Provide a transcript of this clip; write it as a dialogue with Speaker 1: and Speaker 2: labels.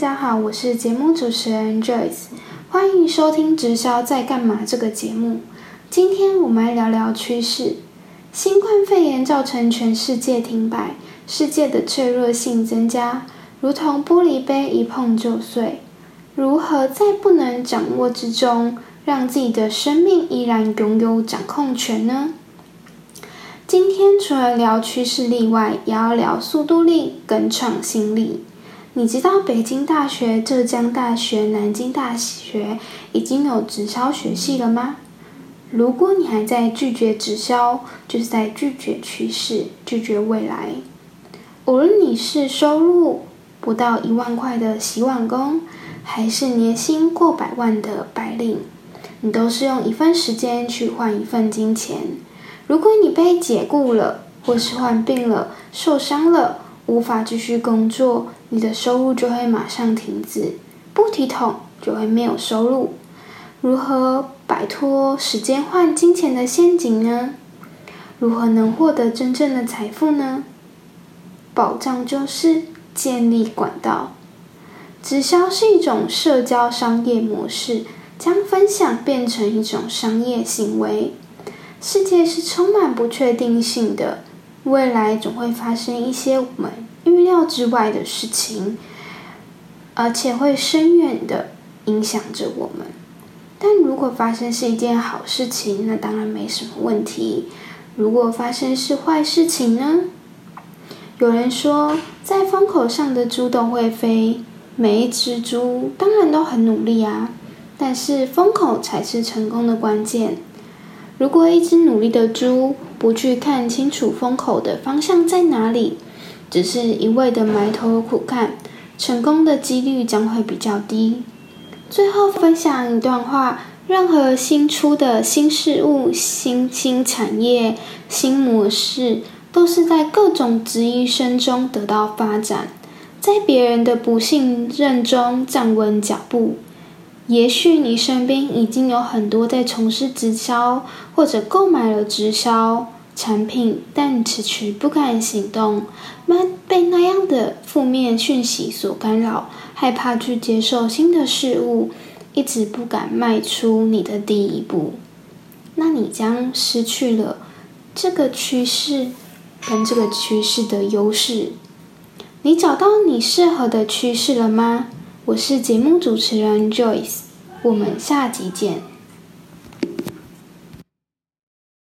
Speaker 1: 大家好，我是节目主持人 Joyce，欢迎收听《直销在干嘛》这个节目。今天我们来聊聊趋势。新冠肺炎造成全世界停摆，世界的脆弱性增加，如同玻璃杯一碰就碎。如何在不能掌握之中，让自己的生命依然拥有掌控权呢？今天除了聊趋势力外，也要聊速度力跟创新力。你知道北京大学、浙江大学、南京大学已经有直销学系了吗？如果你还在拒绝直销，就是在拒绝趋势、拒绝未来。无论你是收入不到一万块的洗碗工，还是年薪过百万的白领，你都是用一份时间去换一份金钱。如果你被解雇了，或是患病了、受伤了，无法继续工作，你的收入就会马上停止，不提桶就会没有收入。如何摆脱时间换金钱的陷阱呢？如何能获得真正的财富呢？保障就是建立管道。直销是一种社交商业模式，将分享变成一种商业行为。世界是充满不确定性的。未来总会发生一些我们预料之外的事情，而且会深远的影响着我们。但如果发生是一件好事情，那当然没什么问题。如果发生是坏事情呢？有人说，在风口上的猪都会飞，每一只猪当然都很努力啊。但是风口才是成功的关键。如果一只努力的猪不去看清楚风口的方向在哪里，只是一味的埋头苦干，成功的几率将会比较低。最后分享一段话：任何新出的新事物、新兴产业、新模式，都是在各种质疑声中得到发展，在别人的不信任中站稳脚步。也许你身边已经有很多在从事直销，或者购买了直销产品，但迟迟不敢行动，那被那样的负面讯息所干扰，害怕去接受新的事物，一直不敢迈出你的第一步，那你将失去了这个趋势跟这个趋势的优势。你找到你适合的趋势了吗？我是节目主持人 Joyce，我们下集见。